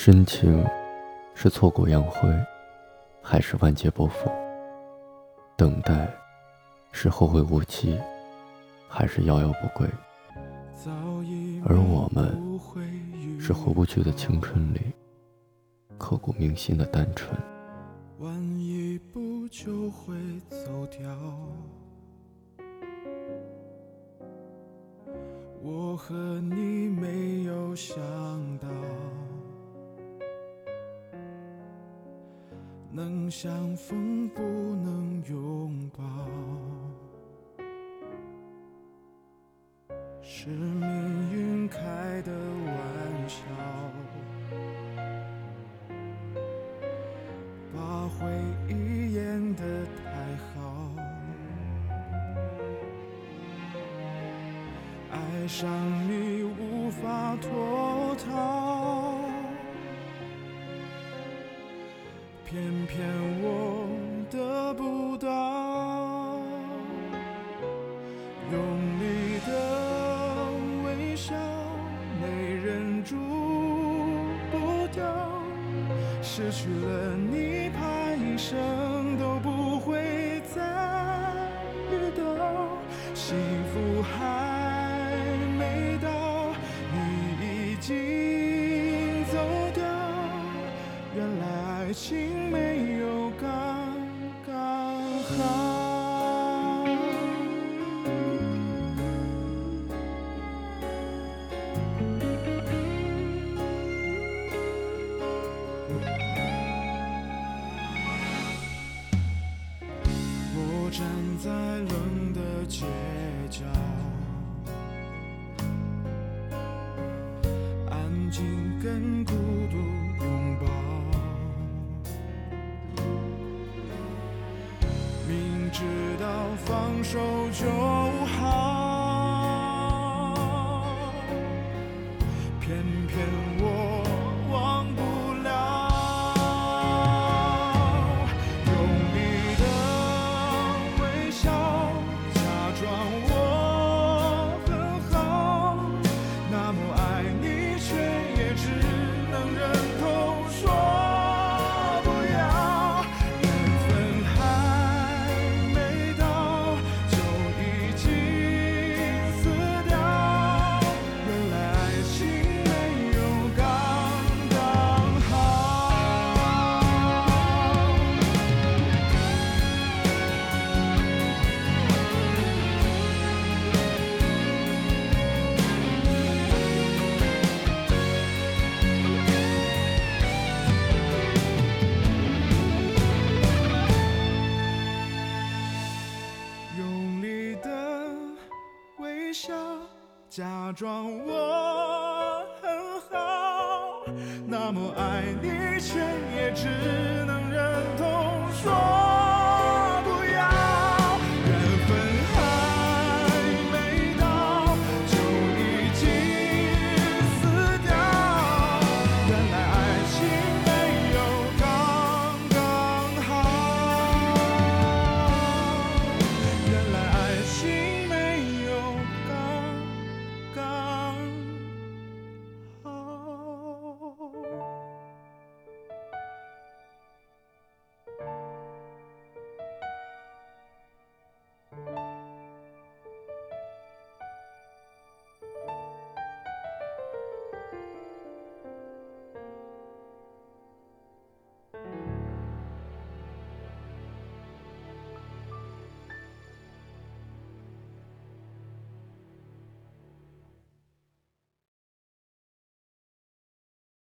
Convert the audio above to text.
深情是挫骨扬灰，还是万劫不复？等待是后会无期，还是遥遥不归？而我们是回不去的青春里，刻骨铭心的单纯。晚一步就会走掉。我和你没有想到，能相逢不能拥抱，是命运开的玩笑，把回忆演得太好。爱上你无法脱逃，偏偏我得不到。用力的微笑，没忍住不掉。失去了你，怕一生都不会再遇到幸福。还。我站在冷的街角，安静跟孤独拥抱，明。知道放手就好，假装我很好，那么爱你，却也只能。